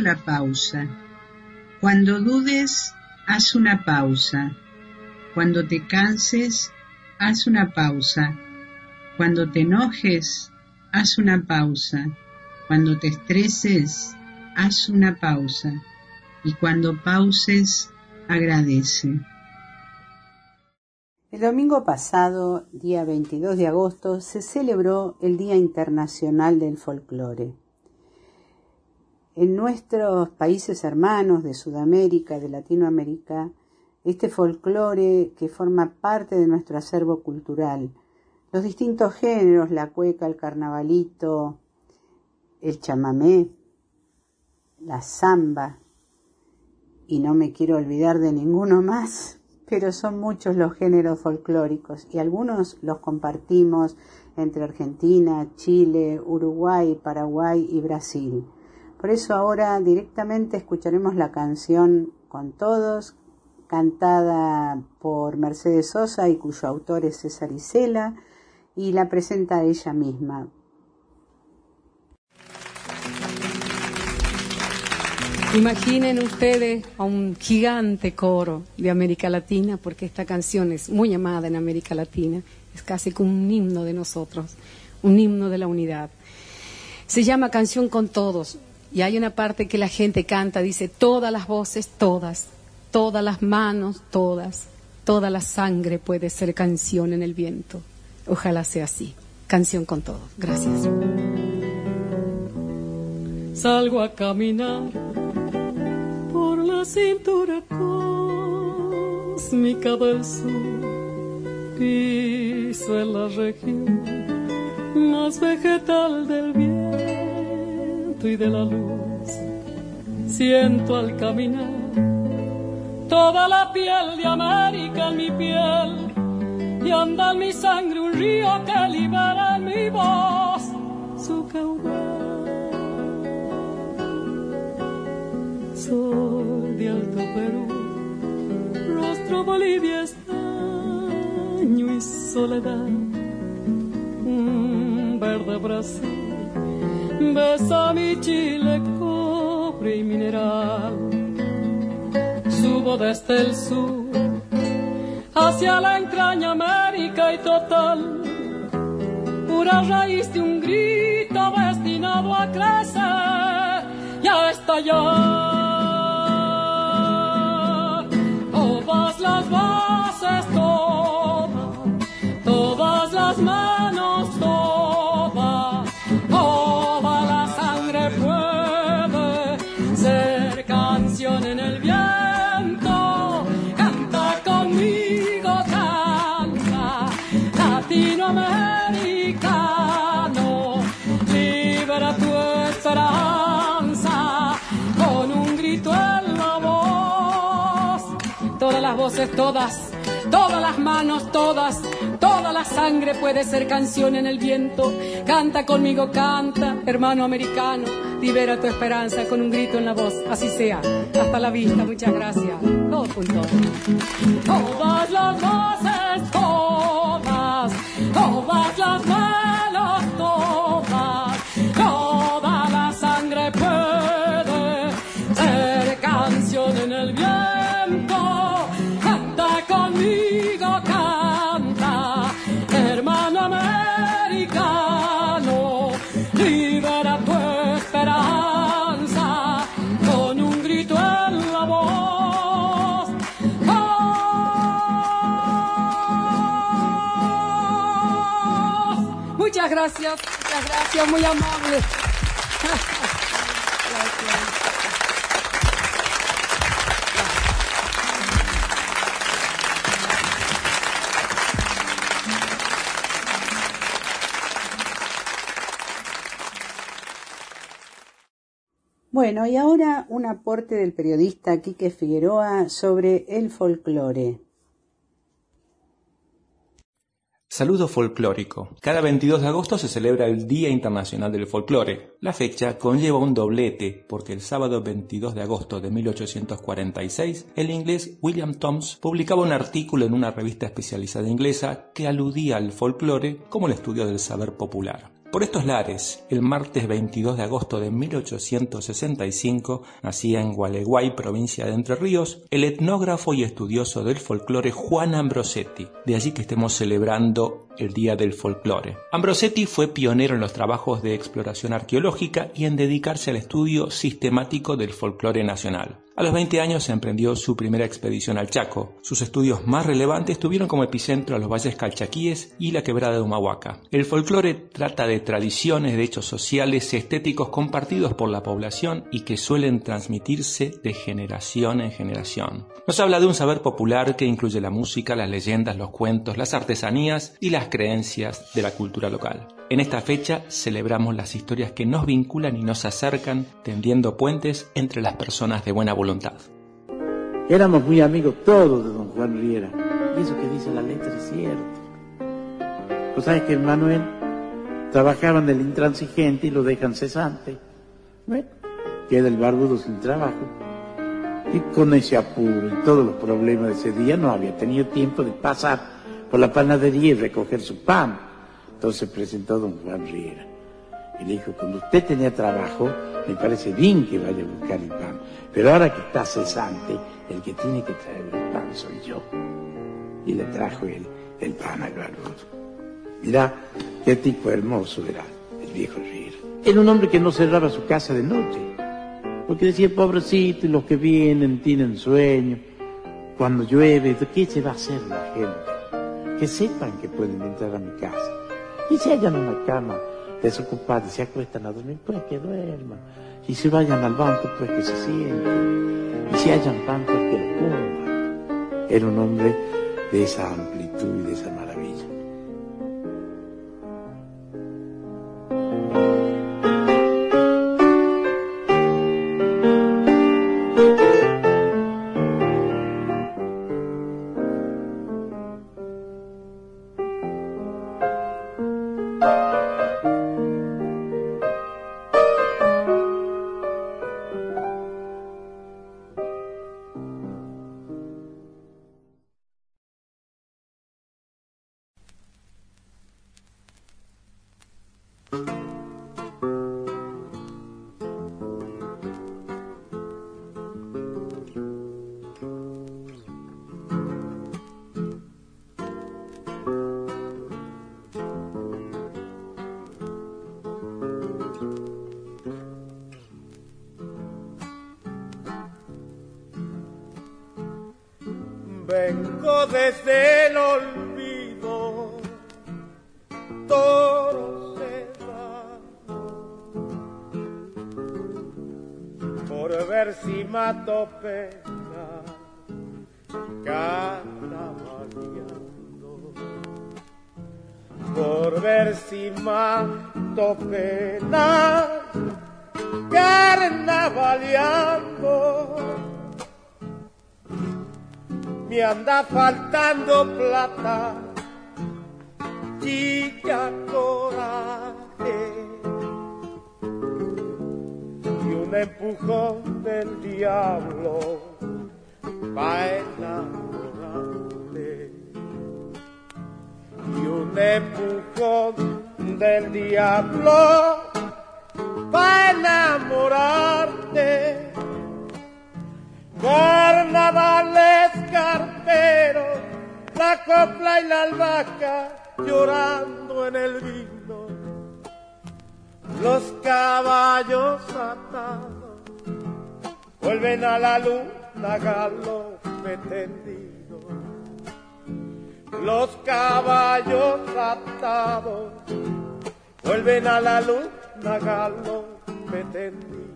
La pausa. Cuando dudes, haz una pausa. Cuando te canses, haz una pausa. Cuando te enojes, haz una pausa. Cuando te estreses, haz una pausa. Y cuando pauses, agradece. El domingo pasado, día 22 de agosto, se celebró el Día Internacional del Folclore. En nuestros países hermanos de Sudamérica, de Latinoamérica, este folclore que forma parte de nuestro acervo cultural, los distintos géneros, la cueca, el carnavalito, el chamamé, la samba, y no me quiero olvidar de ninguno más, pero son muchos los géneros folclóricos y algunos los compartimos entre Argentina, Chile, Uruguay, Paraguay y Brasil. Por eso ahora directamente escucharemos la canción con todos, cantada por Mercedes Sosa y cuyo autor es César Isela, y la presenta ella misma. Imaginen ustedes a un gigante coro de América Latina, porque esta canción es muy amada en América Latina, es casi como un himno de nosotros, un himno de la unidad. Se llama Canción con Todos. Y hay una parte que la gente canta, dice, todas las voces, todas, todas las manos, todas, toda la sangre puede ser canción en el viento. Ojalá sea así. Canción con todo. Gracias. Salgo a caminar por la cintura cósmica del sur. Piso en la región más vegetal del viento y de la luz. Siento al caminar toda la piel de América en mi piel y anda en mi sangre un río que libera en mi voz su caudal. Sol de Alto Perú, rostro Bolivia estaño y soledad, un verde Brasil besa mi chile, cobre y mineral. Subo desde el sur hacia la entraña América y total, pura raíz de un grito destinado a crecer y a estallar. Todas las voces, todas, todas las manos, Todas todas, las manos, todas, toda la sangre puede ser canción en el viento. Canta conmigo, canta, hermano americano, libera tu esperanza con un grito en la voz. Así sea. Hasta la vista, muchas gracias. Todas las voces, gracias, muchas gracias, muy amable. Bueno, y ahora un aporte del periodista Quique Figueroa sobre el folclore. Saludo folclórico. Cada 22 de agosto se celebra el Día Internacional del Folclore. La fecha conlleva un doblete porque el sábado 22 de agosto de 1846 el inglés William Toms publicaba un artículo en una revista especializada inglesa que aludía al folclore como el estudio del saber popular. Por estos lares, el martes 22 de agosto de 1865 nacía en Gualeguay, provincia de Entre Ríos, el etnógrafo y estudioso del folclore Juan Ambrosetti. De allí que estemos celebrando el Día del Folclore. Ambrosetti fue pionero en los trabajos de exploración arqueológica y en dedicarse al estudio sistemático del folclore nacional. A los 20 años se emprendió su primera expedición al Chaco. Sus estudios más relevantes tuvieron como epicentro a los valles calchaquíes y la quebrada de Humahuaca. El folclore trata de tradiciones, de hechos sociales, estéticos compartidos por la población y que suelen transmitirse de generación en generación. Nos habla de un saber popular que incluye la música, las leyendas, los cuentos, las artesanías y las creencias de la cultura local. En esta fecha celebramos las historias que nos vinculan y nos acercan, tendiendo puentes entre las personas de buena voluntad. Éramos muy amigos todos de don Juan Riera. Y eso que dice la letra es cierto. Pues sabes que el Manuel trabajaban del intransigente y lo dejan cesante. Bueno, queda el barbudo sin trabajo. Y con ese apuro y todos los problemas de ese día no había tenido tiempo de pasar por la panadería y recoger su pan entonces presentó don Juan Riera y le dijo, cuando usted tenía trabajo, me parece bien que vaya a buscar el pan, pero ahora que está cesante, el que tiene que traer el pan soy yo. Y le trajo él el pan al barbudo. Mirá qué tipo hermoso era el viejo Riera. Era un hombre que no cerraba su casa de noche, porque decía, pobrecito, los que vienen tienen sueño. Cuando llueve, ¿qué se va a hacer la gente? Que sepan que pueden entrar a mi casa y se hallan en una cama desocupada y se acuestan a dormir, pues que duerman. Y se vayan al banco, pues que se sienten. Y si hallan pan, pues que lo coman. Era un hombre de esa amplitud y de esa y un empujón del diablo para enamorarte. Carnavales carteros, la copla y la albahaca llorando en el vino, los caballos atados vuelven a la luna galope tendido, los caballos atados vuelven a la luz, galope tendido.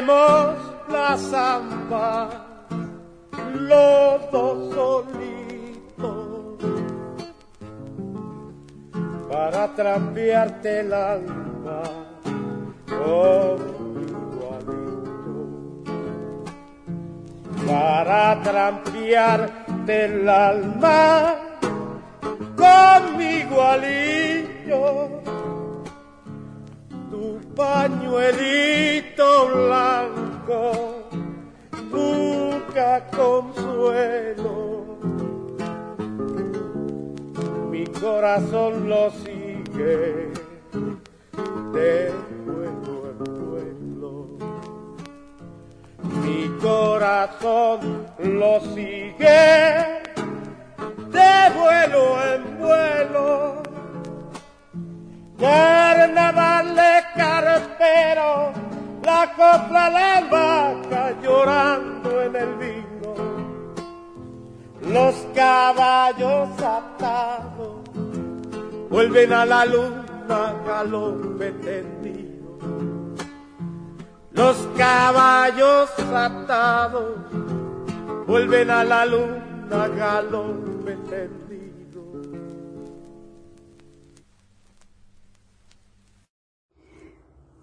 La samba, los dos solitos, para trampearte el alma con igualito, para trampearte el alma con mi igualito pañuelito blanco busca consuelo. Mi corazón lo sigue de pueblo en pueblo. Mi corazón lo sigue de vuelo en vuelo Carnaval de carpero, la copla la vaca llorando en el vino. Los caballos atados vuelven a la luna galope tendido. Los caballos atados vuelven a la luna galope tendido.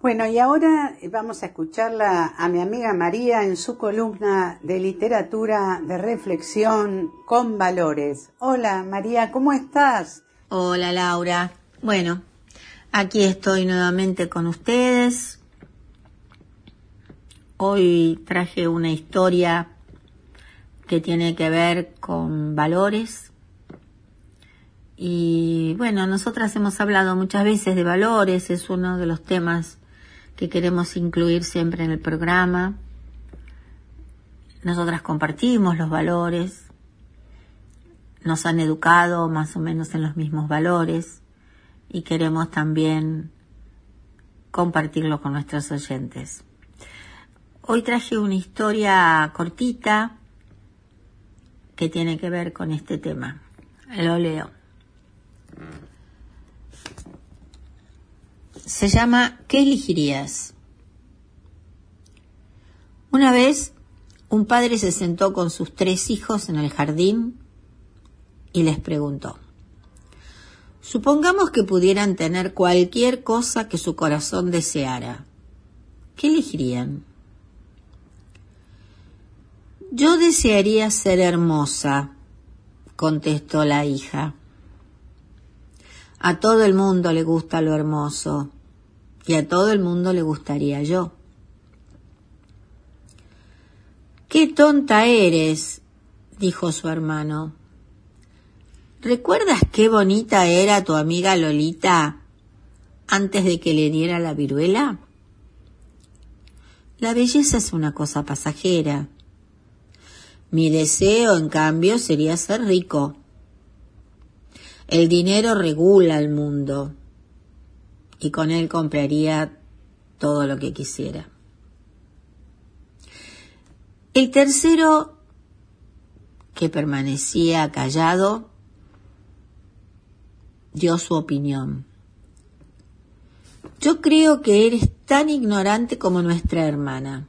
Bueno, y ahora vamos a escucharla a mi amiga María en su columna de literatura de reflexión con valores. Hola María, ¿cómo estás? Hola Laura. Bueno, aquí estoy nuevamente con ustedes. Hoy traje una historia que tiene que ver con valores. Y bueno, nosotras hemos hablado muchas veces de valores, es uno de los temas que queremos incluir siempre en el programa. Nosotras compartimos los valores, nos han educado más o menos en los mismos valores y queremos también compartirlo con nuestros oyentes. Hoy traje una historia cortita que tiene que ver con este tema. Lo leo. Se llama ¿Qué elegirías? Una vez un padre se sentó con sus tres hijos en el jardín y les preguntó, supongamos que pudieran tener cualquier cosa que su corazón deseara, ¿qué elegirían? Yo desearía ser hermosa, contestó la hija. A todo el mundo le gusta lo hermoso y a todo el mundo le gustaría yo. Qué tonta eres, dijo su hermano. ¿Recuerdas qué bonita era tu amiga Lolita antes de que le diera la viruela? La belleza es una cosa pasajera. Mi deseo, en cambio, sería ser rico. El dinero regula el mundo y con él compraría todo lo que quisiera. El tercero, que permanecía callado, dio su opinión. Yo creo que eres tan ignorante como nuestra hermana.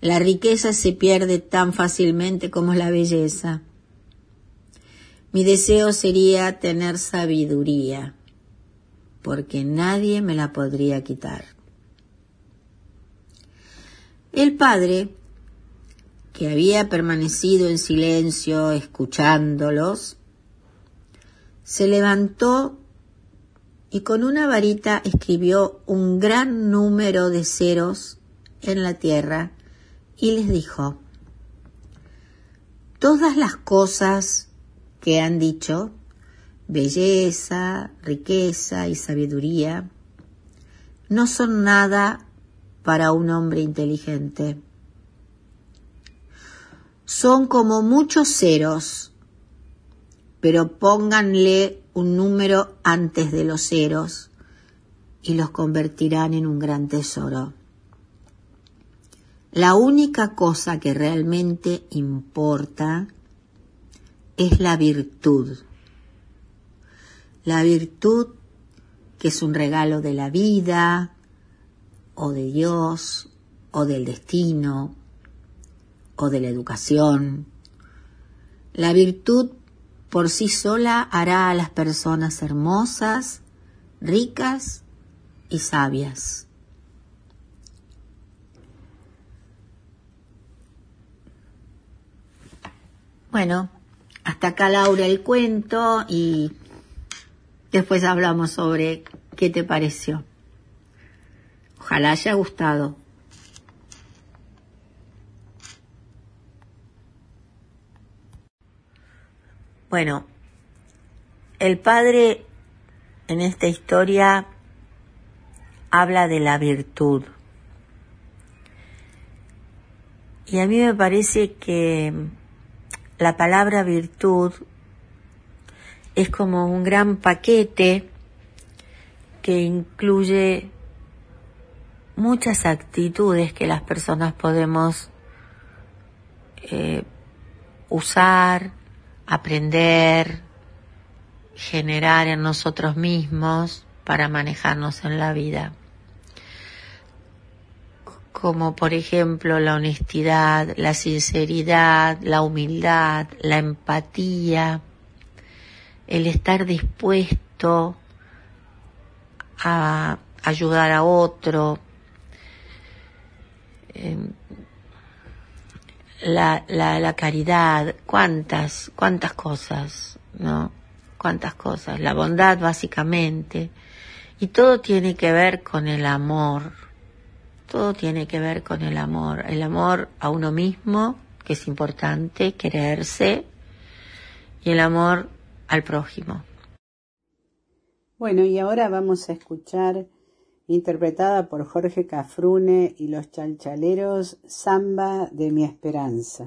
La riqueza se pierde tan fácilmente como la belleza. Mi deseo sería tener sabiduría porque nadie me la podría quitar. El padre, que había permanecido en silencio escuchándolos, se levantó y con una varita escribió un gran número de ceros en la tierra y les dijo, todas las cosas que han dicho belleza, riqueza y sabiduría no son nada para un hombre inteligente. son como muchos ceros, pero pónganle un número antes de los ceros y los convertirán en un gran tesoro. La única cosa que realmente importa es la virtud. La virtud que es un regalo de la vida o de Dios o del destino o de la educación. La virtud por sí sola hará a las personas hermosas, ricas y sabias. Bueno, hasta acá Laura el cuento y después hablamos sobre qué te pareció. Ojalá haya gustado. Bueno, el padre en esta historia habla de la virtud. Y a mí me parece que la palabra virtud es como un gran paquete que incluye muchas actitudes que las personas podemos eh, usar, aprender, generar en nosotros mismos para manejarnos en la vida. Como por ejemplo la honestidad, la sinceridad, la humildad, la empatía, el estar dispuesto a ayudar a otro, em, la, la, la caridad, cuántas, cuántas cosas, ¿no? Cuántas cosas, la bondad básicamente, y todo tiene que ver con el amor, todo tiene que ver con el amor, el amor a uno mismo, que es importante, quererse, y el amor al prójimo. Bueno, y ahora vamos a escuchar interpretada por Jorge Cafrune y los chalchaleros, Samba de mi esperanza.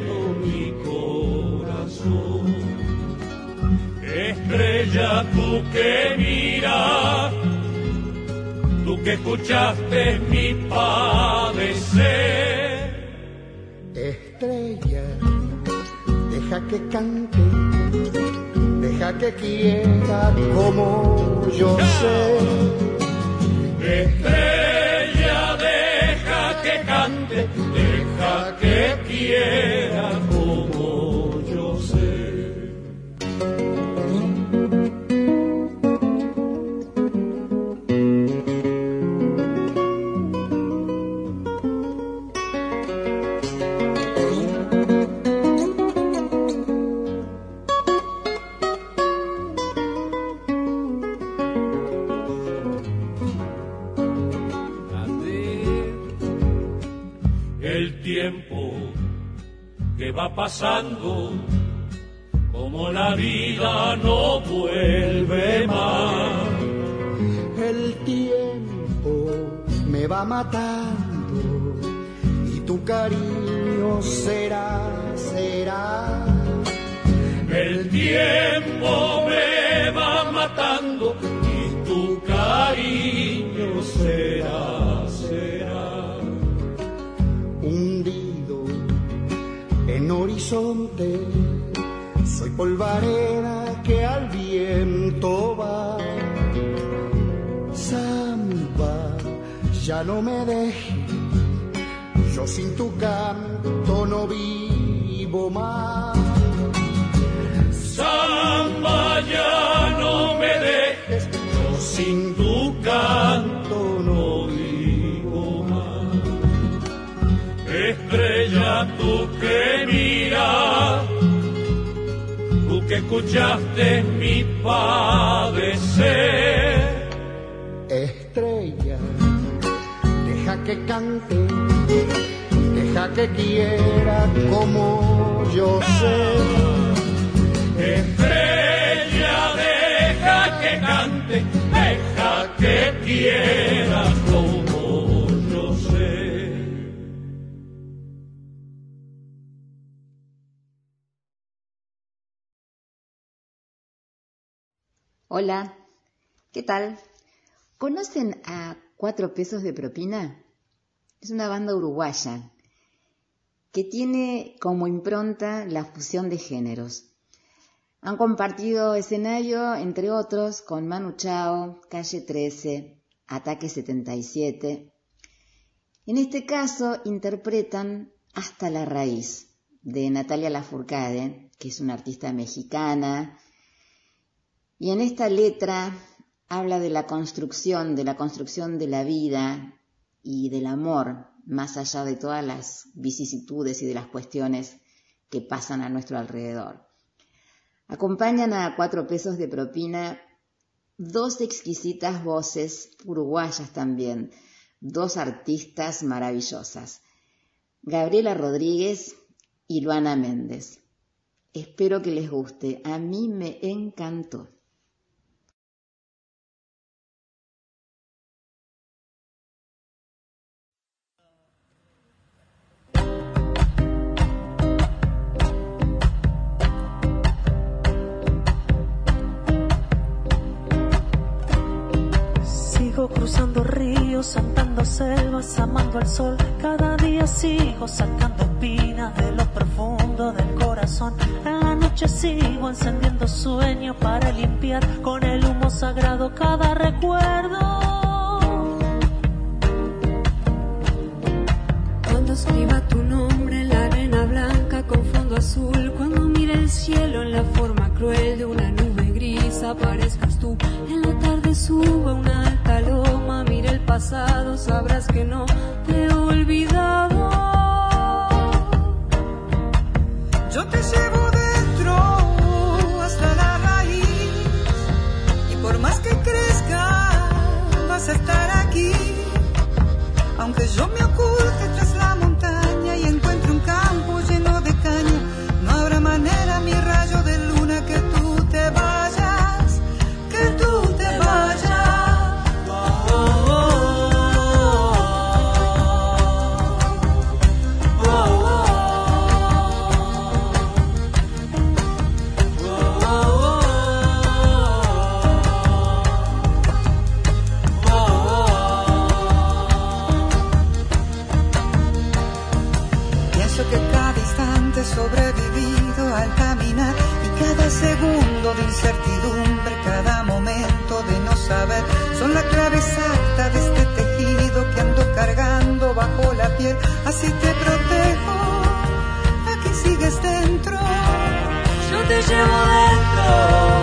Estrella tú que miras que escuchaste mi padecer. Estrella, deja que cante, deja que quiera como yo sé. Estrella, deja que cante, deja que quiera Pesos de Propina? Es una banda uruguaya que tiene como impronta la fusión de géneros. Han compartido escenario, entre otros, con Manu Chao, Calle 13, Ataque 77. En este caso interpretan Hasta la Raíz, de Natalia Lafourcade, que es una artista mexicana, y en esta letra habla de la construcción, de la construcción de la vida y del amor, más allá de todas las vicisitudes y de las cuestiones que pasan a nuestro alrededor. Acompañan a cuatro pesos de propina dos exquisitas voces uruguayas también, dos artistas maravillosas, Gabriela Rodríguez y Luana Méndez. Espero que les guste, a mí me encantó. Ríos, andando selvas, amando al sol. Cada día sigo sacando espinas de lo profundo del corazón. En la noche sigo encendiendo sueños para limpiar con el humo sagrado cada recuerdo. Cuando escriba tu nombre en la arena blanca con fondo azul, cuando mire el cielo en la forma cruel de una nube gris, aparezcas tú. En la tarde suba una alta loma, mire el pasado, sabrás que no te he olvidado. Yo te llevo dentro hasta la raíz y por más que crezca vas a estar aquí. Aunque yo me oculte tras Así te protejo, aquí sigues dentro. Yo te llevo dentro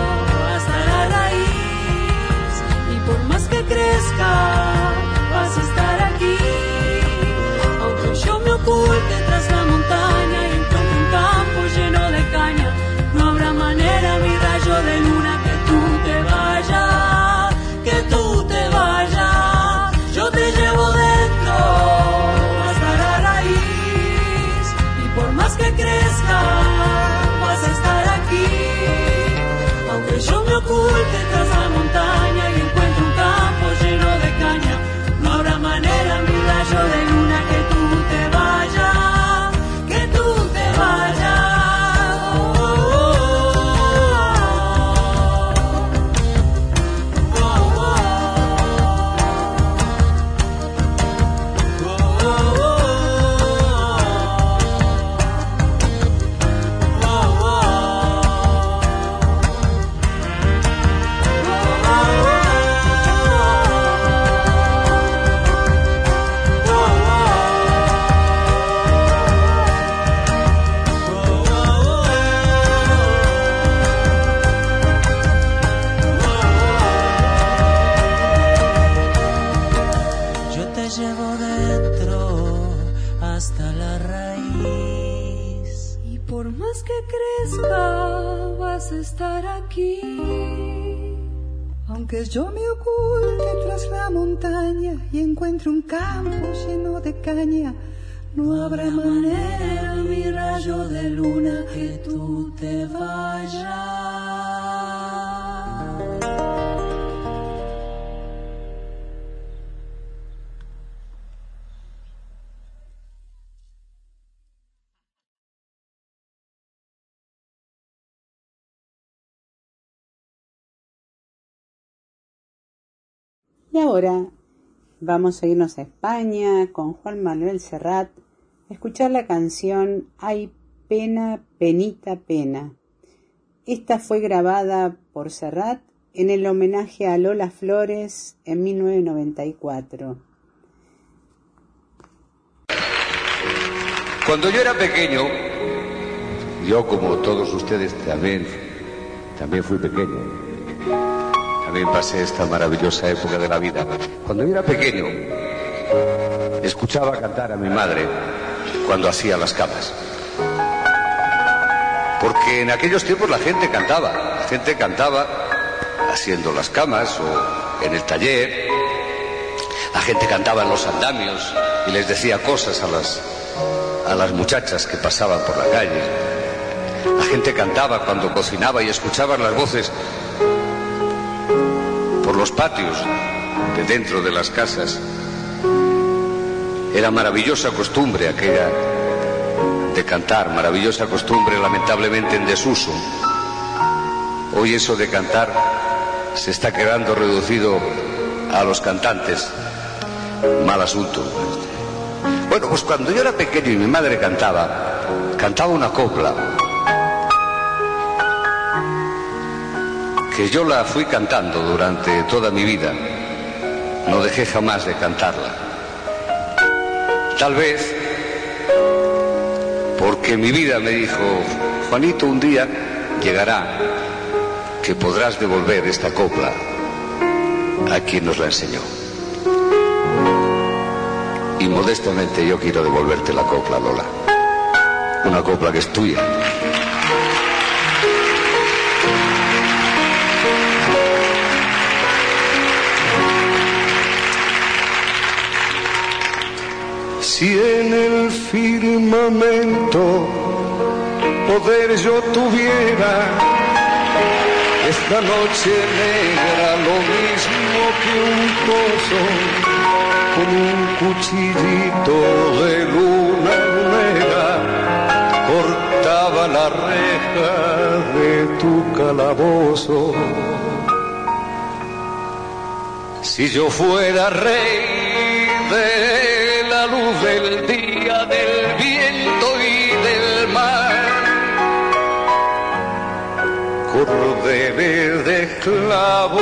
ahora vamos a irnos a España con Juan Manuel Serrat, a escuchar la canción Hay pena, penita, pena. Esta fue grabada por Serrat en el homenaje a Lola Flores en 1994. Cuando yo era pequeño, yo como todos ustedes también, también fui pequeño. También pasé esta maravillosa época de la vida. Cuando yo era pequeño, escuchaba cantar a mi madre cuando hacía las camas. Porque en aquellos tiempos la gente cantaba, la gente cantaba haciendo las camas o en el taller, la gente cantaba en los andamios y les decía cosas a las, a las muchachas que pasaban por la calle. La gente cantaba cuando cocinaba y escuchaban las voces los patios de dentro de las casas. Era maravillosa costumbre aquella de cantar, maravillosa costumbre lamentablemente en desuso. Hoy eso de cantar se está quedando reducido a los cantantes. Mal asunto. Bueno, pues cuando yo era pequeño y mi madre cantaba, cantaba una copla que yo la fui cantando durante toda mi vida. No dejé jamás de cantarla. Tal vez porque mi vida me dijo, Juanito, un día llegará que podrás devolver esta copla a quien nos la enseñó. Y modestamente yo quiero devolverte la copla, Lola. Una copla que es tuya. Si en el firmamento poder yo tuviera esta noche negra lo mismo que un pozo con un cuchillito de luna negra cortaba la reja de tu calabozo. Si yo fuera rey de luz del día, del viento y del mar. Cordero de clavo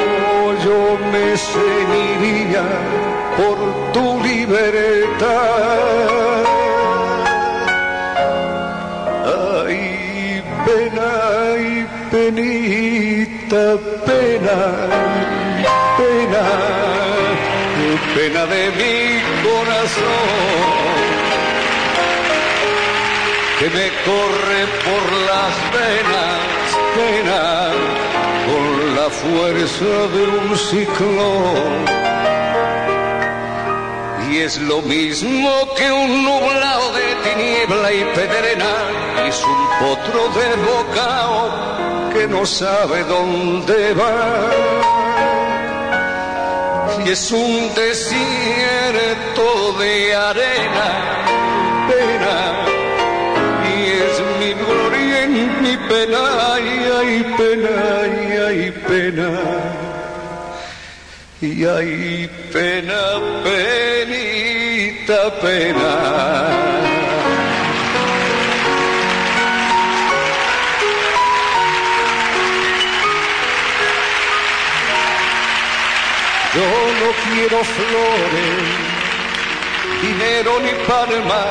yo me ceñiría por tu libertad. Ay, pena y penita, pena, pena de mi corazón que me corre por las venas, pena, con la fuerza de un ciclón. Y es lo mismo que un nublado de tiniebla y pedrena, es un potro de bocao que no sabe dónde va y es un desierto de arena, pena, y es mi gloria en mi pena, y hay pena, y hay pena, y hay pena, penita, pena. Yo no quiero flores, dinero ni palma,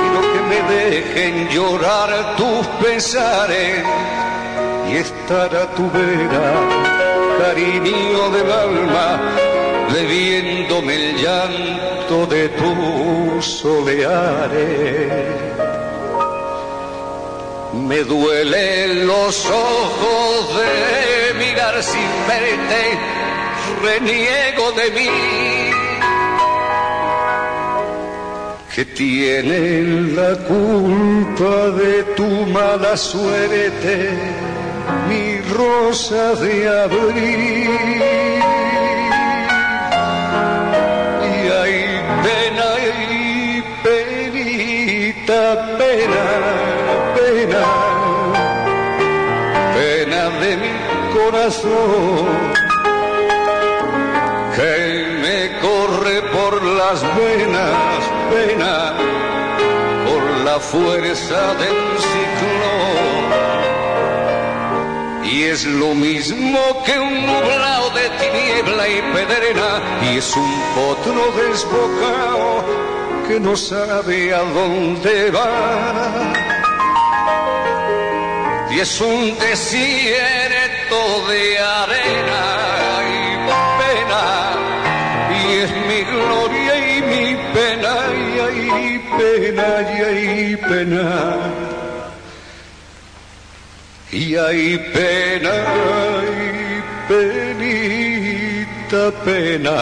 sino que me dejen llorar tus pesares y estar a tu vera, cariño del alma, bebiéndome el llanto de tus soleares. Me duelen los ojos de mirar sin verte, reniego de mí. Que tienen la culpa de tu mala suerte, mi rosa de abril. Y hay pena y penita, pena, pena, pena de mi corazón las venas, pena, por la fuerza del ciclón. Y es lo mismo que un nublado de tiniebla y pedrena, y es un potro desbocado que no sabe a dónde va. Y es un desierto de arena hay pena, y pena. Y hay pena y penita pena.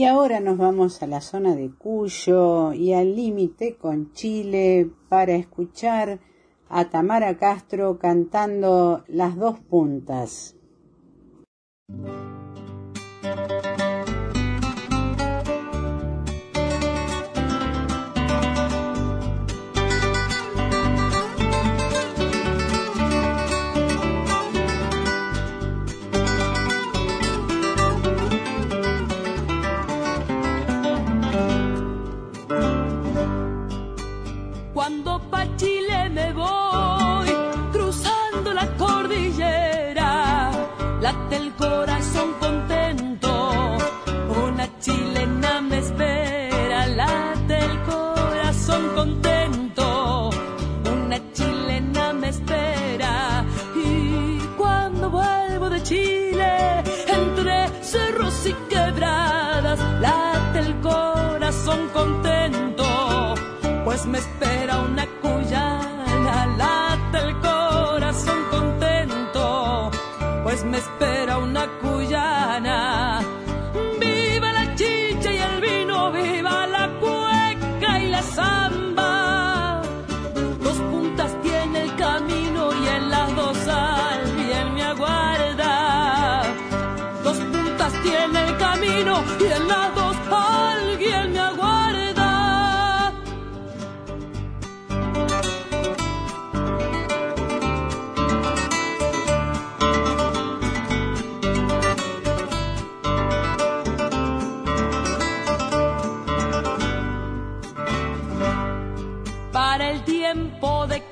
Y ahora nos vamos a la zona de Cuyo y al límite con Chile para escuchar a Tamara Castro cantando Las dos puntas. El corazón contento,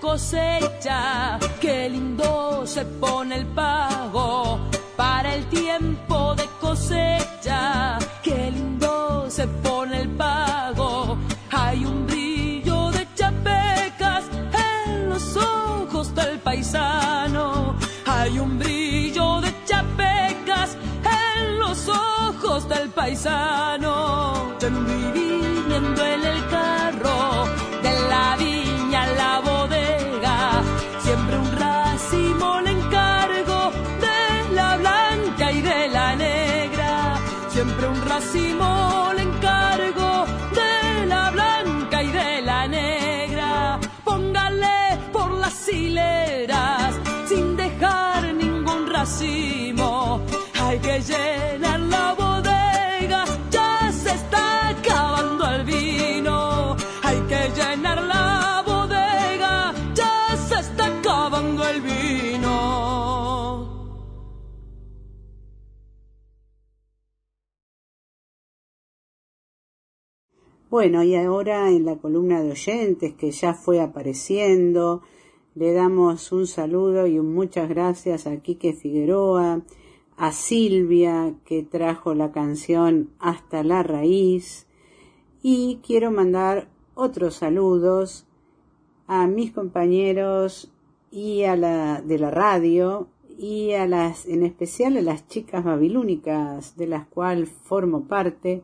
cosecha. Qué lindo se pone el pago para el tiempo de cosecha. Qué lindo se pone el pago. Hay un brillo de chapecas en los ojos del paisano. Hay un brillo de chapecas en los ojos del paisano. Bueno, y ahora en la columna de oyentes que ya fue apareciendo, Le damos un saludo y un muchas gracias a Quique Figueroa, a Silvia que trajo la canción Hasta la raíz. Y quiero mandar otros saludos a mis compañeros y a la de la radio y a las en especial a las chicas babilónicas de las cuales formo parte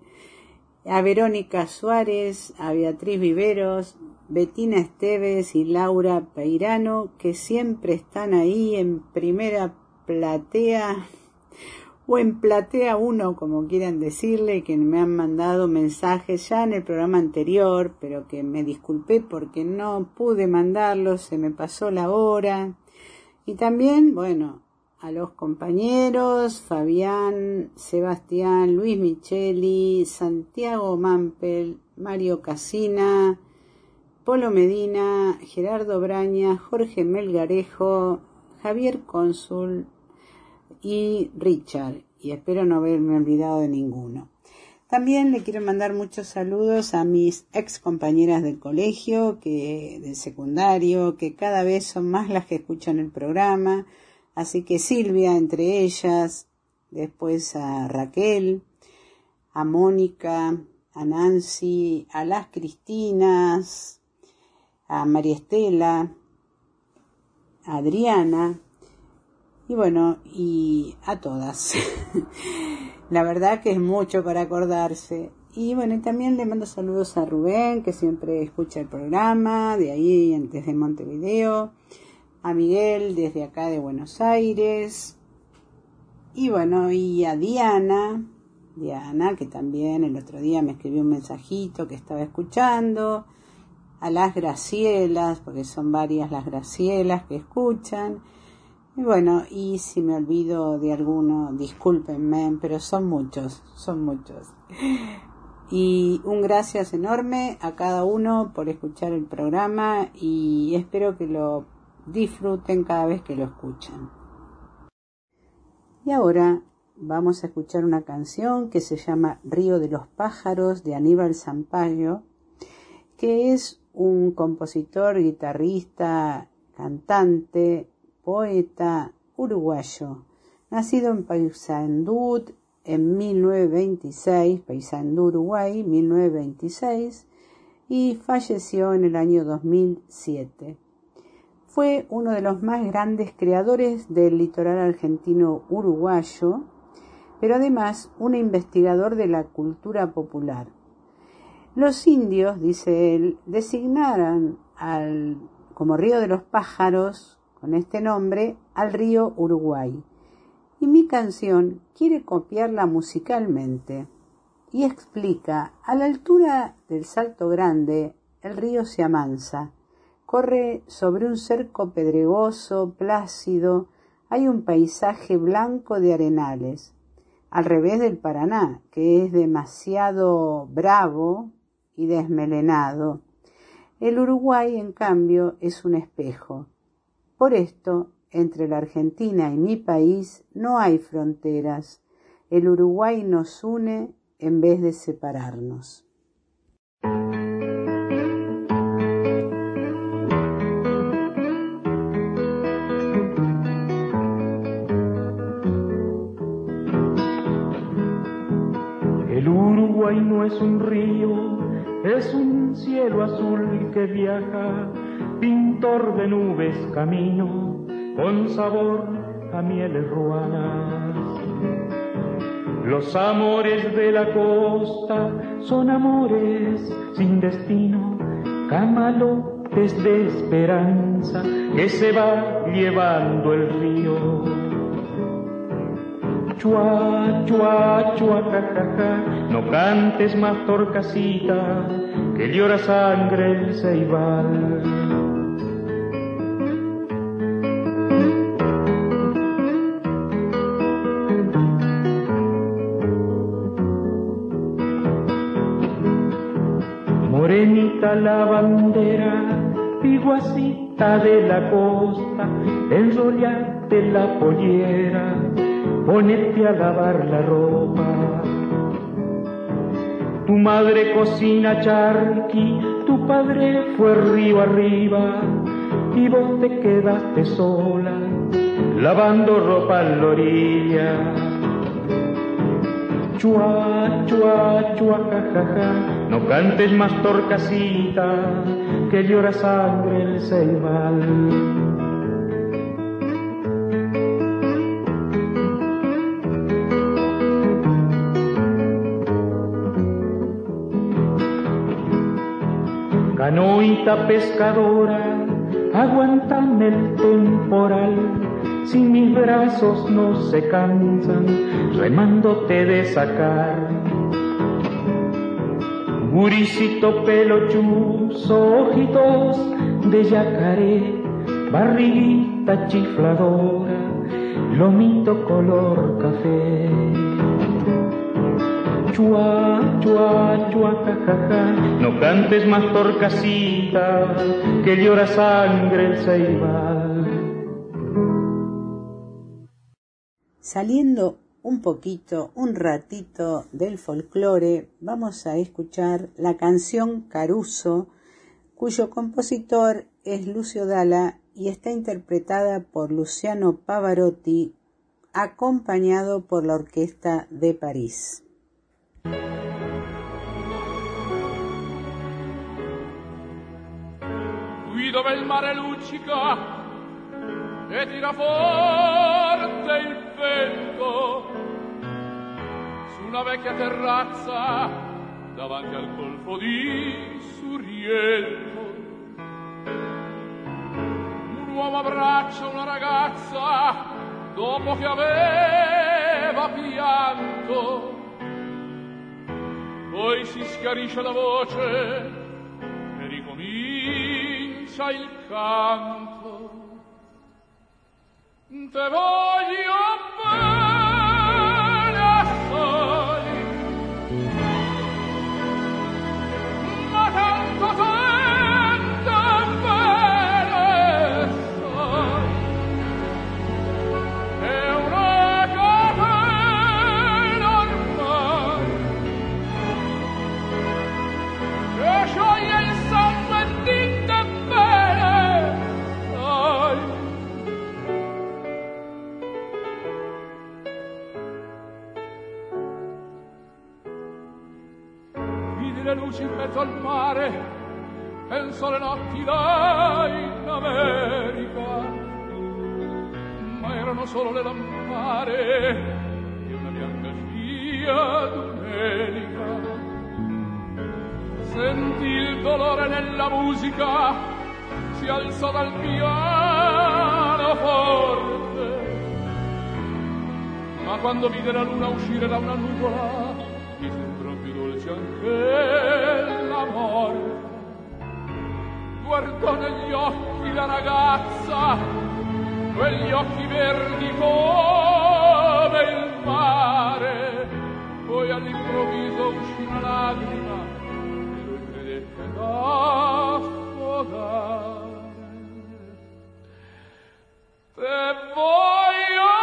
a Verónica Suárez, a Beatriz Viveros, Betina Esteves y Laura Peirano, que siempre están ahí en primera platea o en platea uno, como quieran decirle, que me han mandado mensajes ya en el programa anterior, pero que me disculpé porque no pude mandarlos, se me pasó la hora. Y también, bueno, a los compañeros Fabián, Sebastián, Luis Micheli, Santiago Mampel, Mario Casina, Polo Medina, Gerardo Braña, Jorge Melgarejo, Javier Cónsul y Richard, y espero no haberme olvidado de ninguno. También le quiero mandar muchos saludos a mis ex compañeras del colegio, que, del secundario, que cada vez son más las que escuchan el programa, Así que Silvia entre ellas, después a Raquel, a Mónica, a Nancy, a las Cristinas, a María Estela, a Adriana y bueno, y a todas. La verdad que es mucho para acordarse. Y bueno, y también le mando saludos a Rubén, que siempre escucha el programa, de ahí desde Montevideo a Miguel desde acá de Buenos Aires. Y bueno, y a Diana, Diana, que también el otro día me escribió un mensajito que estaba escuchando. A las Gracielas, porque son varias las Gracielas que escuchan. Y bueno, y si me olvido de alguno, discúlpenme, pero son muchos, son muchos. Y un gracias enorme a cada uno por escuchar el programa y espero que lo disfruten cada vez que lo escuchan. Y ahora vamos a escuchar una canción que se llama Río de los Pájaros de Aníbal Zampayo, que es un compositor, guitarrista, cantante, poeta uruguayo, nacido en Paysandú en 1926, Paysandú, Uruguay, 1926, y falleció en el año 2007 fue uno de los más grandes creadores del litoral argentino uruguayo, pero además un investigador de la cultura popular. Los indios, dice él, designaron al, como río de los pájaros, con este nombre, al río Uruguay. Y mi canción quiere copiarla musicalmente y explica, a la altura del Salto Grande, el río se amansa, corre sobre un cerco pedregoso, plácido, hay un paisaje blanco de arenales, al revés del Paraná, que es demasiado bravo y desmelenado. El Uruguay, en cambio, es un espejo. Por esto, entre la Argentina y mi país no hay fronteras. El Uruguay nos une en vez de separarnos. No es un río, es un cielo azul que viaja, pintor de nubes camino, con sabor a mieles ruanas. Los amores de la costa son amores sin destino, camalotes de esperanza que se va llevando el río chua, chua, chua, no cantes más torcasita, que llora sangre el ceibal. Morenita la bandera, piguacita de la costa, enrollate la pollera ponete a lavar la ropa. Tu madre cocina charqui, tu padre fue río arriba y vos te quedaste sola, lavando ropa en la orilla. Chua, chua, chua, jajaja, no cantes más torcasita, que llora sangre el ceibal. Pescadora, aguantan el temporal, si mis brazos no se cansan, remándote de sacar. Guricito pelo chuzo, ojitos de yacaré, barriguita chifladora, lomito color café. Chua, chua, chua, no cantes más torcasita, que llora sangre el ceibal. Saliendo un poquito, un ratito del folclore, vamos a escuchar la canción Caruso, cuyo compositor es Lucio Dalla y está interpretada por Luciano Pavarotti, acompañado por la Orquesta de París. Qui dove il mare luccica e tira forte il vento su una vecchia terrazza davanti al colpo di Suriello. Un uomo abbraccia una ragazza dopo che aveva pianto poi si schiarisce la voce e ricomincia il canto. Te voglio bene luci in mezzo al mare, penso alle notti là in America, ma erano solo le lampare di una bianca scia domenica. Senti il dolore nella musica, si alzò dal piano forte. Ma quando vide la luna uscire da una nuvola, mi dolce anche la morte. Guardò negli occhi la ragazza, quegli occhi verdi come il mare. Poi all'improvviso uscì una lacrima e lui credette d'affogare. Te voglio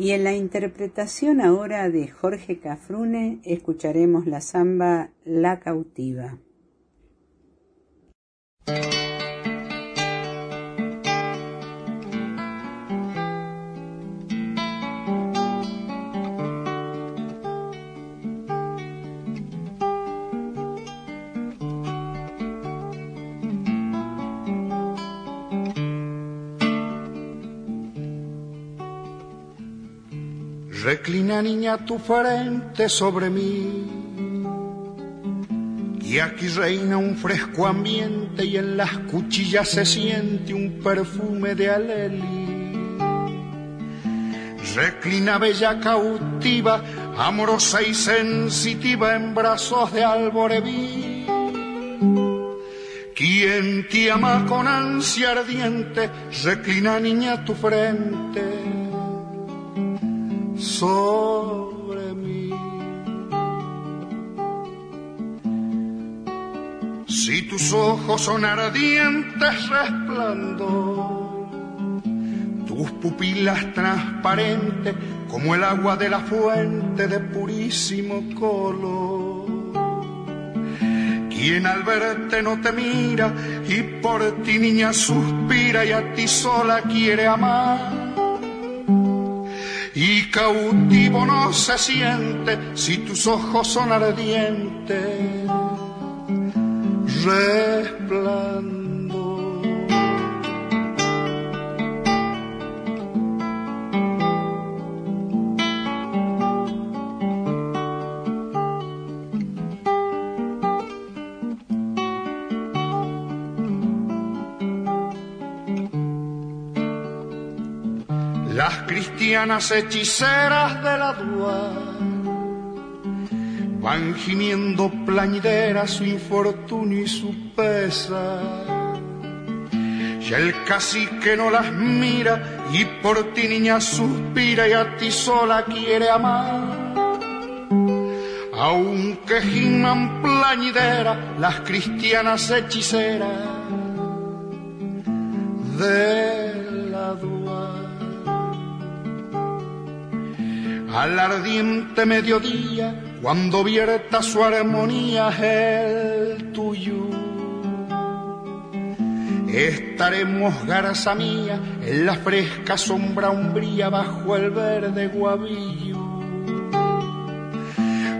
Y en la interpretación ahora de Jorge Cafrune escucharemos la samba La cautiva. Niña tu frente sobre mí. Y aquí reina un fresco ambiente y en las cuchillas se siente un perfume de aleli. Reclina bella cautiva, amorosa y sensitiva en brazos de alboreví. Quien te ama con ansia ardiente, reclina niña tu frente sobre tus ojos son ardientes resplandor, tus pupilas transparentes como el agua de la fuente de purísimo color. Quien al verte no te mira y por ti niña suspira y a ti sola quiere amar y cautivo no se siente si tus ojos son ardientes. Resplandor. Las cristianas hechiceras de la dua van gimiendo plañideras su infortunio y su pesa. Y el cacique no las mira y por ti niña suspira y a ti sola quiere amar. Aunque giman plañidera las cristianas hechiceras de la dua. Al ardiente mediodía, cuando vierta su armonía el tuyo. Estaremos, garza mía, en la fresca sombra umbría bajo el verde guavillo.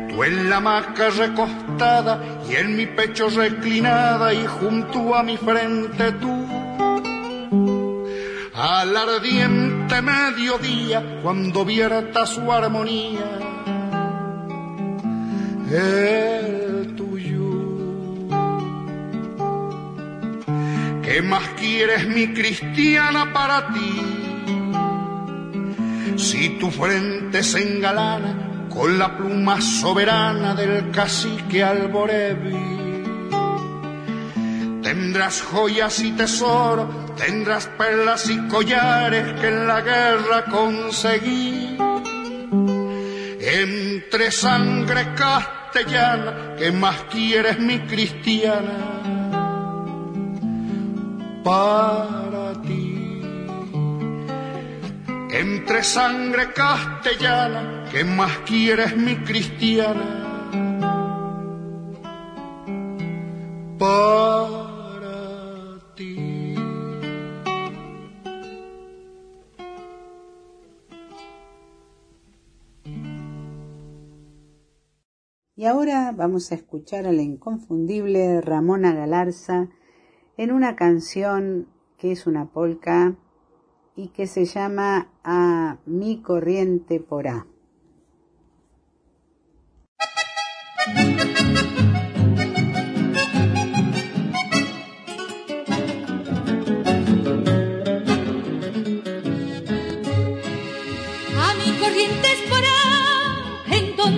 Tú en la hamaca recostada y en mi pecho reclinada y junto a mi frente tú. Al ardiente mediodía, cuando vierta su armonía, el tuyo. ¿Qué más quieres, mi cristiana, para ti? Si tu frente se engalana con la pluma soberana del cacique Alborevi, Tendrás joyas y tesoro, tendrás perlas y collares que en la guerra conseguí. Entre sangre castellana, que más quieres mi cristiana? Para ti. Entre sangre castellana, que más quieres mi cristiana? para Y ahora vamos a escuchar a la inconfundible Ramona Galarza en una canción que es una polca y que se llama A mi corriente por A.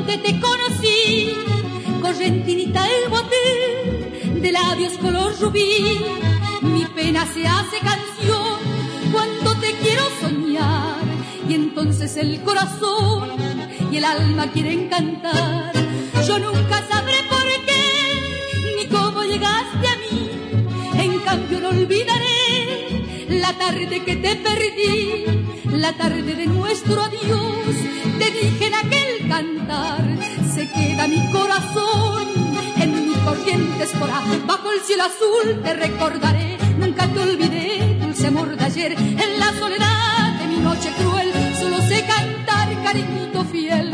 te conocí, correntinita el bote, de labios color rubí. Mi pena se hace canción cuando te quiero soñar, y entonces el corazón y el alma quieren cantar. Yo nunca sabré por qué, ni cómo llegaste a mí, en cambio no olvidaré la tarde que te perdí, la tarde de nuestro adiós. Te dije en aquel cantar, se queda mi corazón en mi corriente espora, bajo el cielo azul te recordaré, nunca te olvidé, dulce amor de ayer, en la soledad de mi noche cruel, solo sé cantar, cariñito fiel.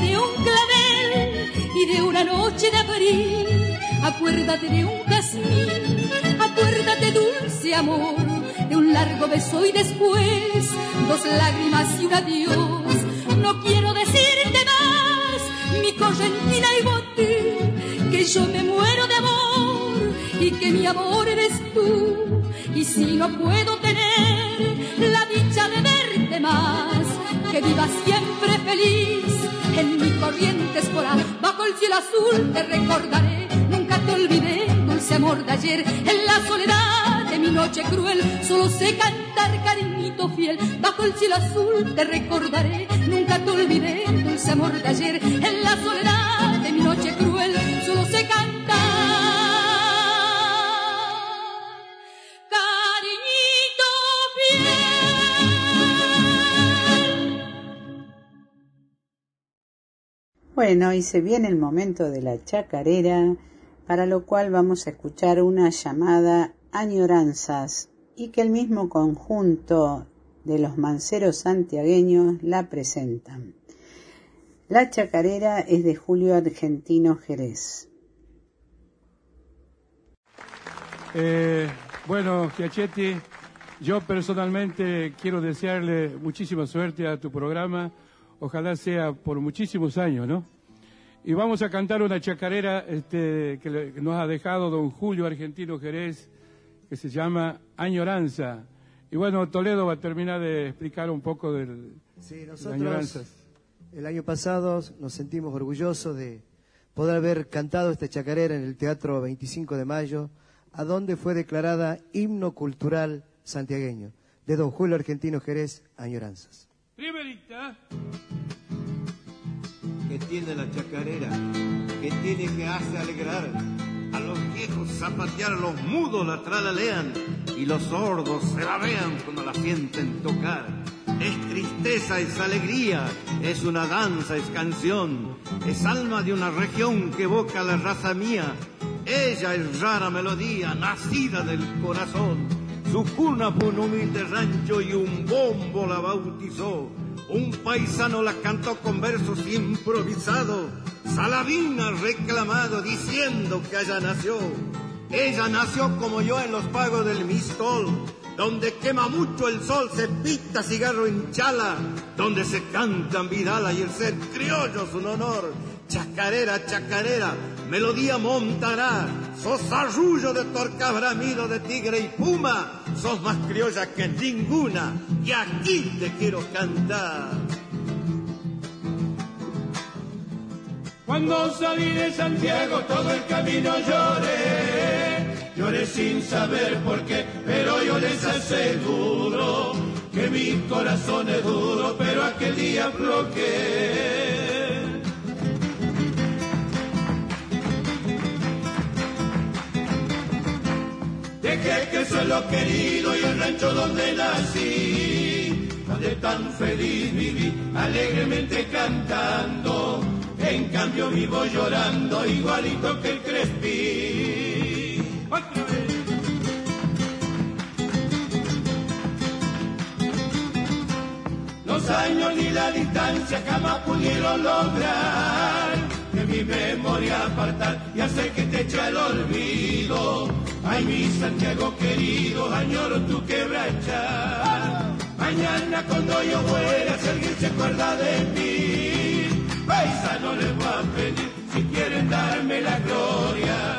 De un clavel y de una noche de abril, acuérdate de un jazmín, acuérdate dulce amor, de un largo beso y después dos lágrimas y un adiós. No quiero decirte más, mi correntina y bote, que yo me muero de amor y que mi amor eres tú. Y si no puedo tener la dicha de verte más, que viva siempre feliz en mi corriente espora, bajo el cielo azul te recordaré, nunca te olvidé, dulce amor de ayer, en la soledad de mi noche cruel, solo sé cantar cariñito fiel, bajo el cielo azul te recordaré, nunca te olvidé, dulce amor de ayer, en la soledad de mi noche cruel, Bueno, y se viene el momento de la chacarera, para lo cual vamos a escuchar una llamada Añoranzas y que el mismo conjunto de los manceros santiagueños la presentan. La chacarera es de Julio Argentino Jerez. Eh, bueno, Giachetti, yo personalmente quiero desearle muchísima suerte a tu programa. Ojalá sea por muchísimos años, ¿no? Y vamos a cantar una chacarera este, que, le- que nos ha dejado don Julio Argentino Jerez, que se llama Añoranza. Y bueno, Toledo va a terminar de explicar un poco del, Sí, de nosotros Añoranzas. el año pasado nos sentimos orgullosos de poder haber cantado esta chacarera en el Teatro 25 de Mayo, a donde fue declarada himno cultural santiagueño, de don Julio Argentino Jerez, Añoranzas. Primerita. que tiene la chacarera, que tiene que hace alegrar. A los viejos zapatear, a los mudos la tralalean y los sordos se babean cuando la sienten tocar. Es tristeza, es alegría, es una danza, es canción, es alma de una región que evoca la raza mía. Ella es rara melodía, nacida del corazón. Su cuna fue un humilde rancho y un bombo la bautizó. Un paisano la cantó con versos improvisados. Saladín ha reclamado diciendo que allá nació. Ella nació como yo en los pagos del Mistol, donde quema mucho el sol, se pita cigarro en chala, donde se cantan Vidala y el ser criollo es un honor. Chacarera, chacarera, melodía montará. Sos arrullo de torca bramido de tigre y puma, sos más criolla que ninguna, y aquí te quiero cantar. Cuando salí de Santiago todo el camino lloré, lloré sin saber por qué, pero yo les aseguro que mi corazón es duro, pero aquel día bloqueé. Que soy lo querido y el rancho donde nací, donde tan feliz viví, alegremente cantando. En cambio vivo llorando igualito que el Crespi. Otra vez. Los años ni la distancia jamás pudieron lograr de mi memoria apartar y hacer que te eche el olvido. Ay, mi Santiago querido, añoro tu quebracha. Mañana cuando yo muera, si alguien se acuerda de mí, paisa no les voy a pedir si quieren darme la gloria,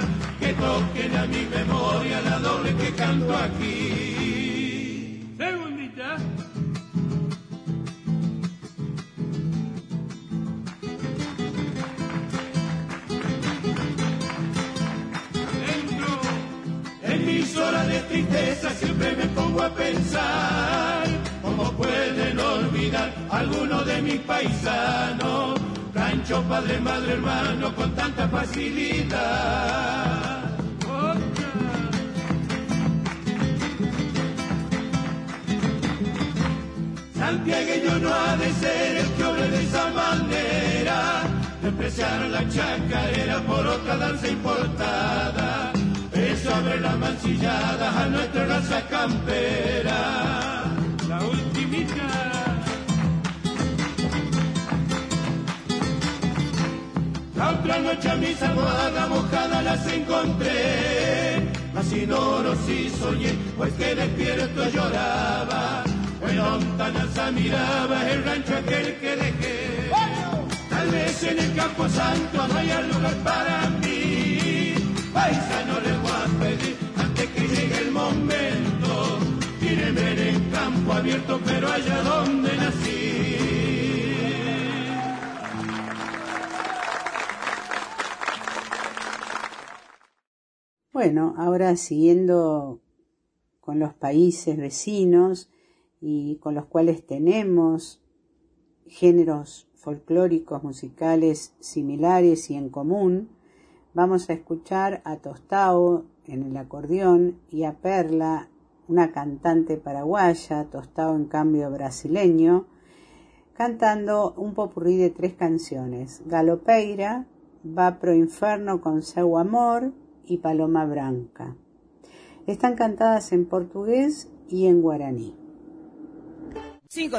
paisanos, rancho, padre, madre, hermano, con tanta facilidad. Santiagueño no ha de ser el que obre de esa manera, despreciar la chacarera por otra danza importada. Eso abre la mancillada a nuestra raza campera. Otra noche a mis almohadas mojadas las encontré. Mas sin oro sí soñé, pues que despierto lloraba. En lontananza miraba el rancho aquel que dejé. Tal vez en el campo santo no haya lugar para mí. Paisa no le voy a pedir antes que llegue el momento. Tíreme en el campo abierto, pero allá donde nací. Bueno, ahora siguiendo con los países vecinos y con los cuales tenemos géneros folclóricos musicales similares y en común, vamos a escuchar a Tostao en el acordeón y a Perla, una cantante paraguaya, Tostao en cambio brasileño, cantando un popurrí de tres canciones, Galopeira, Va pro Inferno con Seu Amor y Paloma Branca. Están cantadas en portugués y en guaraní. Cinco.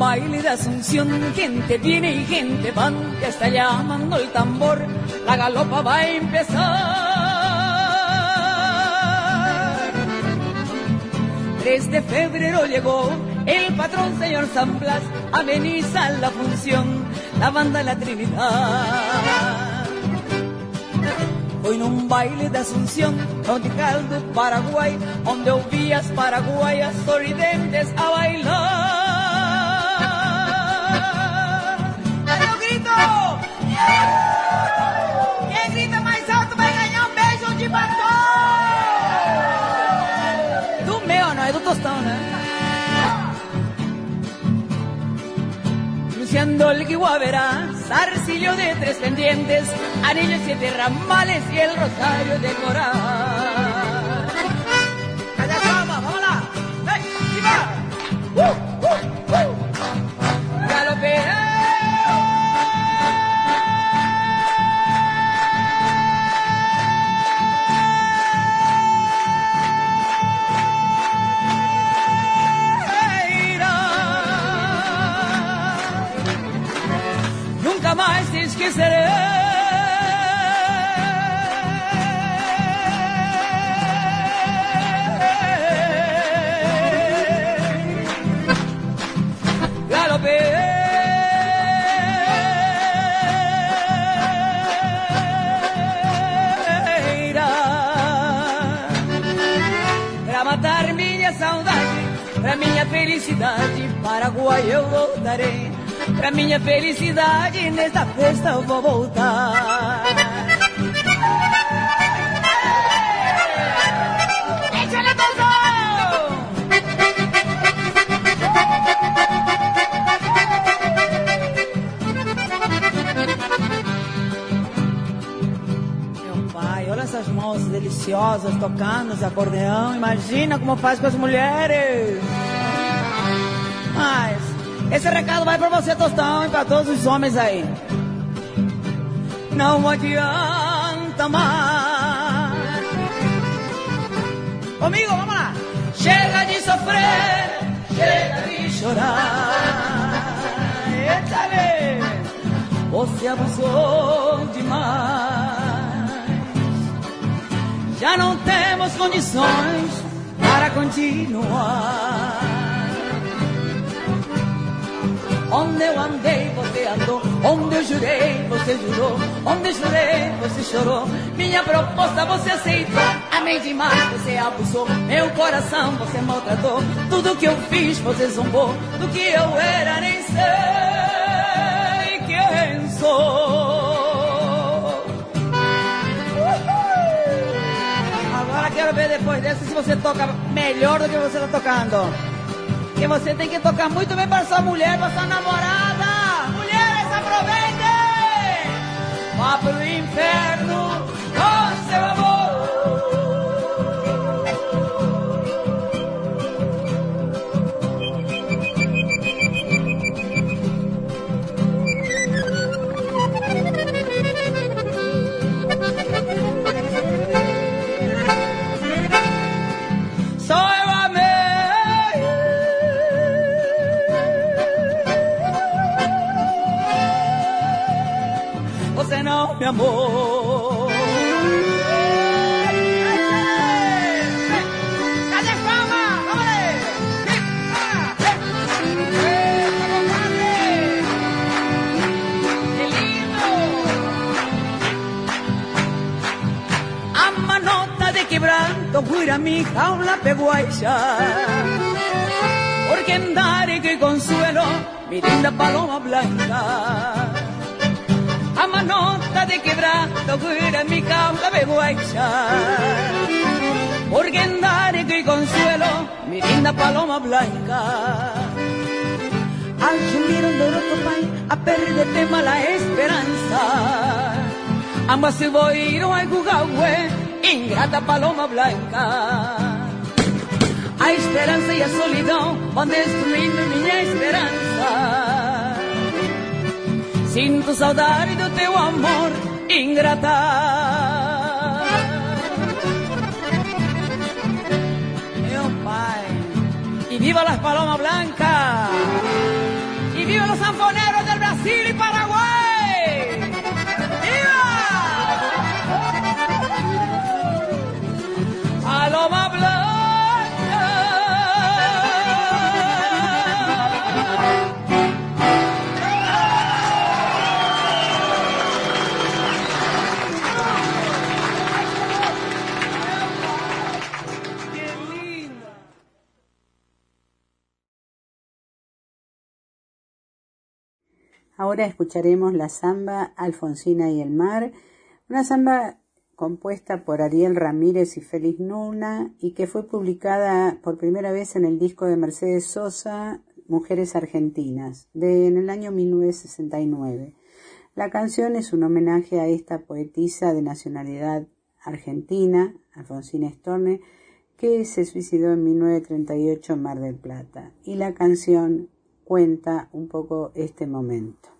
Baile de Asunción, gente viene y gente van, ya está llamando el tambor, la galopa va a empezar. 3 de febrero llegó el patrón señor San Blas, ameniza la función, la banda La Trinidad. Hoy en un baile de Asunción, tropical de Paraguay, donde ouvías paraguayas sorridentes a bailar. Luciando el guavera, zarcillo de tres pendientes, anillos siete ramales y el rosario de coral. ¡Calla, chama, vámonos! ¡Ey, y va! ¡Uh, uh, felicidade, Paraguai eu voltarei. Pra minha felicidade, nesta festa eu vou voltar. Olha essas mãos deliciosas tocando esse acordeão. Imagina como faz com as mulheres. Esse recado vai pra você, Tostão, e pra todos os homens aí. Não adianta mais. Comigo, vamos lá. Chega de sofrer, chega de chorar. Eita, lê. Você abusou demais. Já não temos condições para continuar. Onde eu andei, você andou. Onde eu jurei, você jurou. Onde eu chorei, você chorou. Minha proposta você aceitou. Amei demais, você abusou. Meu coração você maltratou. Tudo que eu fiz, você zombou. Do que eu era, nem sei quem sou. Agora quero ver depois dessa se você toca melhor do que você está tocando. Que você tem que tocar muito bem para sua mulher, para sua namorada. Mulheres, aproveitem! Vá pro inferno de quebranto cura mi jaula peguaisa. Porque andare que consuelo, mi linda paloma blanca. A manota de quebranto cura mi jaula peguaisa. Porque andare que consuelo, mi linda paloma blanca. Al subir un pai, a perderte mala esperanza. Ambas se voiram a Gugahue, ingrata paloma blanca. A esperança e a solidão vão destruindo minha esperança. Sinto saudade do teu amor, ingrata. Meu pai, y viva las palomas blancas, y viva los sanfoneros del Brasil y Paraguay. Ahora escucharemos la samba Alfonsina y el mar, una samba compuesta por Ariel Ramírez y Félix Nuna y que fue publicada por primera vez en el disco de Mercedes Sosa, Mujeres Argentinas, de, en el año 1969. La canción es un homenaje a esta poetisa de nacionalidad argentina, Alfonsina Storne, que se suicidó en 1938 en Mar del Plata. Y la canción cuenta un poco este momento.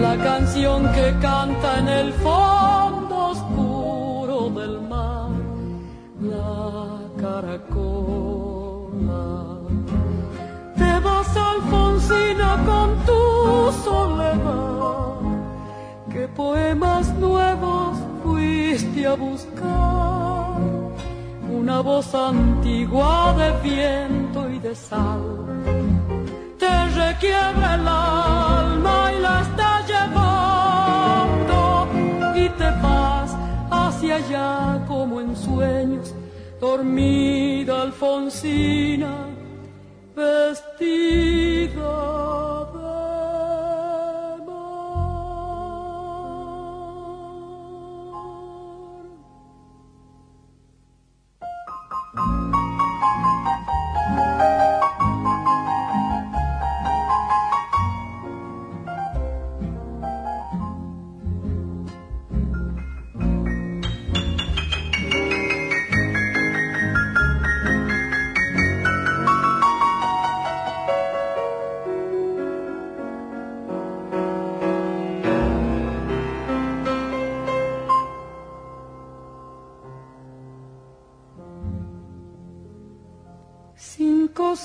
La canción que canta en el fondo oscuro del mar, la caracola. Te vas Alfonsina con tu soledad, que poemas nuevos fuiste a buscar una voz antigua de viento y de sal. Te requiebra el alma y la hacia allá como en sueños, dormida Alfonsina, vestida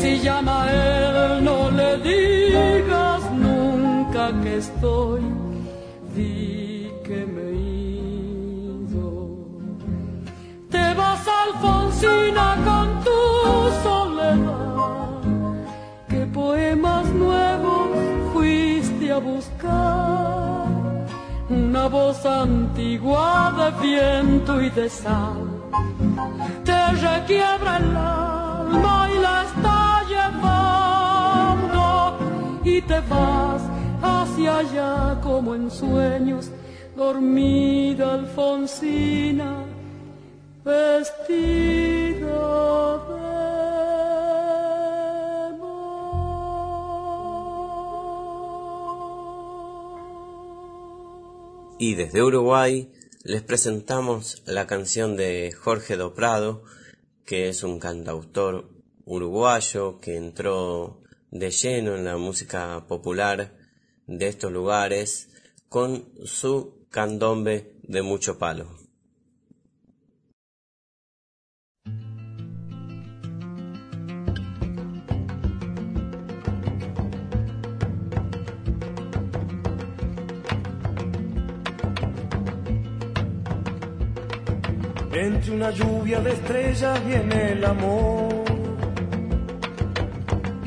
Si llama a él, no le digas nunca que estoy, di que me he ido. Te vas Alfonsina con tu soledad, que poemas nuevos fuiste a buscar. Una voz antigua de viento y de sal te requiebra el alma y la y te vas hacia allá como en sueños, dormida Alfonsina, vestida de Y desde Uruguay les presentamos la canción de Jorge Do Prado, que es un cantautor uruguayo que entró de lleno en la música popular de estos lugares con su candombe de mucho palo. Entre una lluvia de estrellas viene el amor.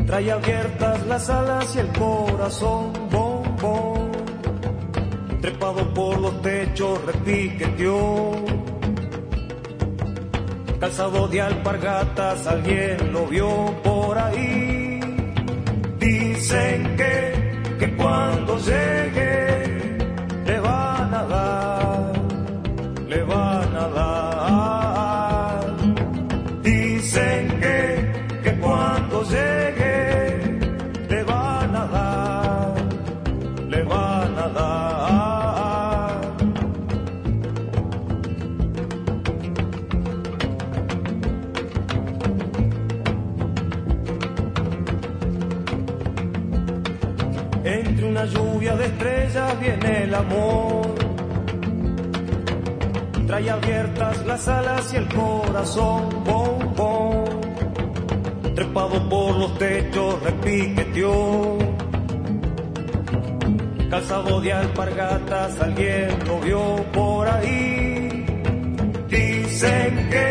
Trae abiertas las alas y el corazón, bom, bom. Trepado por los techos, repiqueteó. Calzado de alpargatas, alguien lo vio por ahí. Dicen que, que cuando llegue viene el amor. Trae abiertas las alas y el corazón, bom, bom. Trepado por los techos, repiqueteó. Calzado de alpargatas, alguien lo vio por ahí. Dicen que,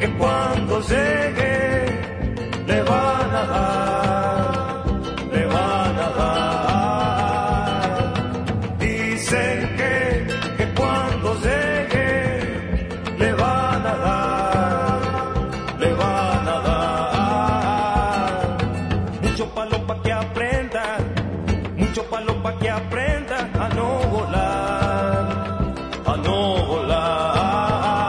que cuando llegue le van a dar, Dicen que, que cuando llegue le van a dar, le van a dar. Mucho palo pa' que aprenda, mucho palo pa' que aprenda a no volar, a no volar.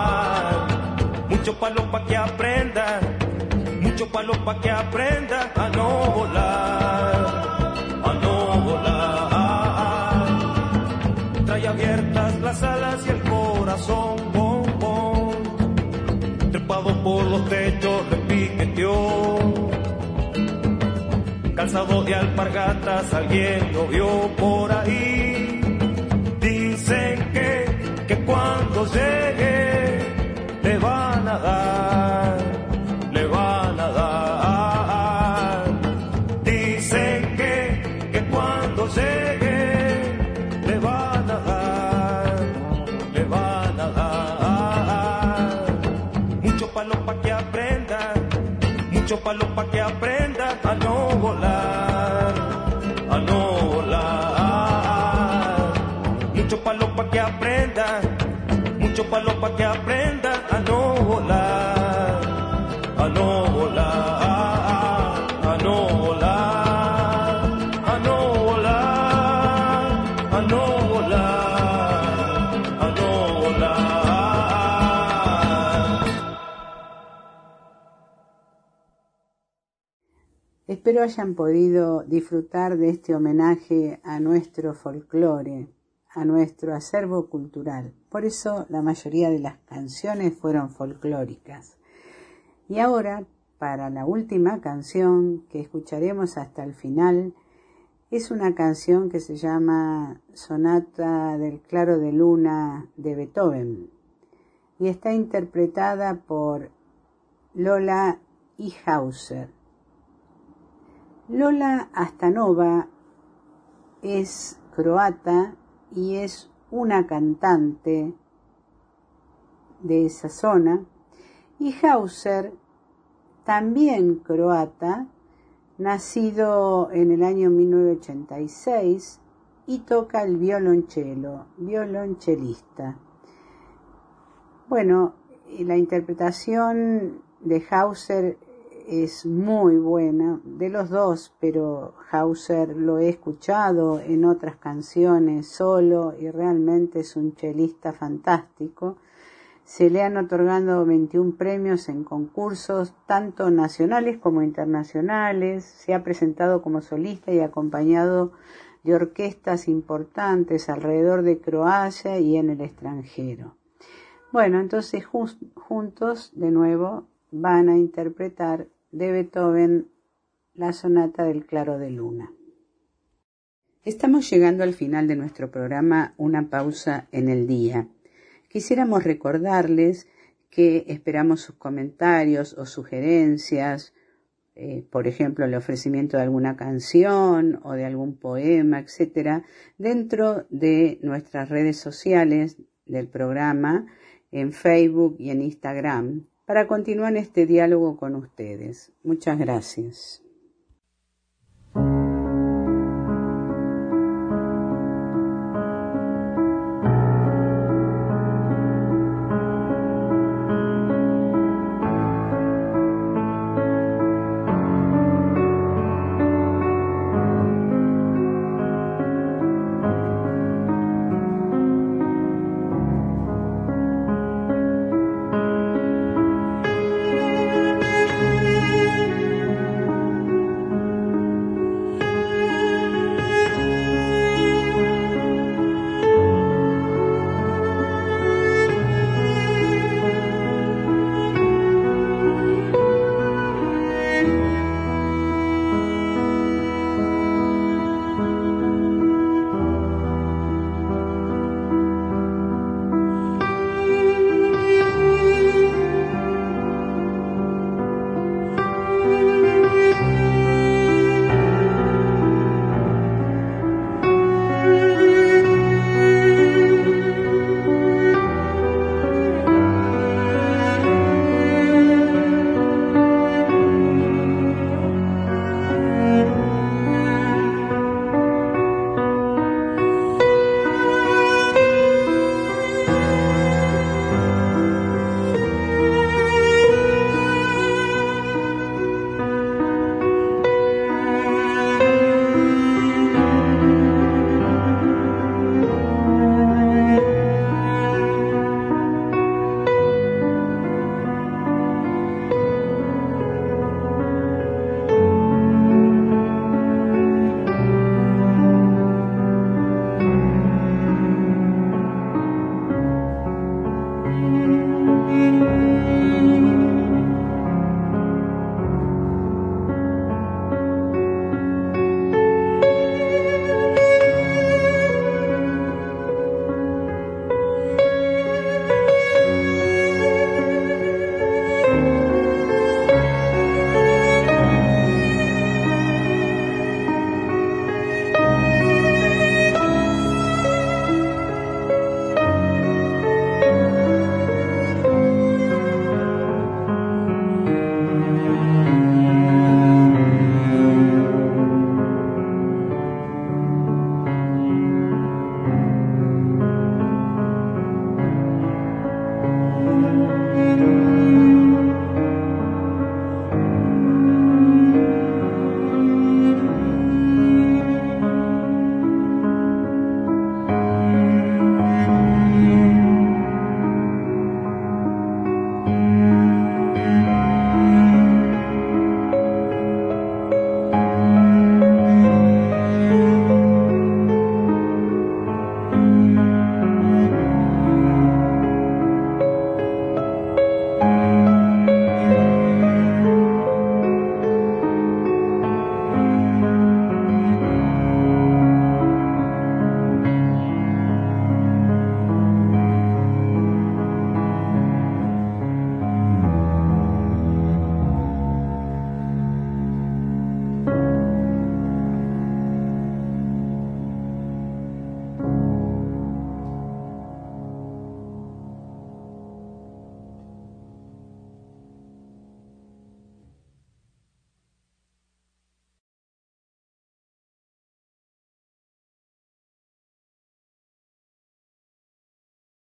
Mucho palo pa' que aprenda, mucho palo pa' que aprenda a no volar, por los techos, repiqueteó. Calzado de alpargatas, alguien lo vio por ahí. Dicen que, que cuando llegue mucho palo pa' que aprenda a no volar, a no volar. Mucho palo pa' que aprenda, mucho palo pa' que aprenda a no Espero hayan podido disfrutar de este homenaje a nuestro folclore, a nuestro acervo cultural. Por eso la mayoría de las canciones fueron folclóricas. Y ahora, para la última canción que escucharemos hasta el final, es una canción que se llama Sonata del Claro de Luna de Beethoven y está interpretada por Lola Ihauser. Lola Astanova es croata y es una cantante de esa zona y Hauser, también croata, nacido en el año 1986 y toca el violonchelo, violonchelista. Bueno, la interpretación de Hauser es muy buena, de los dos, pero Hauser lo he escuchado en otras canciones solo y realmente es un chelista fantástico. Se le han otorgado 21 premios en concursos, tanto nacionales como internacionales. Se ha presentado como solista y acompañado de orquestas importantes alrededor de Croacia y en el extranjero. Bueno, entonces juntos de nuevo van a interpretar de Beethoven la sonata del claro de luna. Estamos llegando al final de nuestro programa Una pausa en el día. Quisiéramos recordarles que esperamos sus comentarios o sugerencias, eh, por ejemplo, el ofrecimiento de alguna canción o de algún poema, etcétera, dentro de nuestras redes sociales del programa en Facebook y en Instagram para continuar este diálogo con ustedes. Muchas gracias.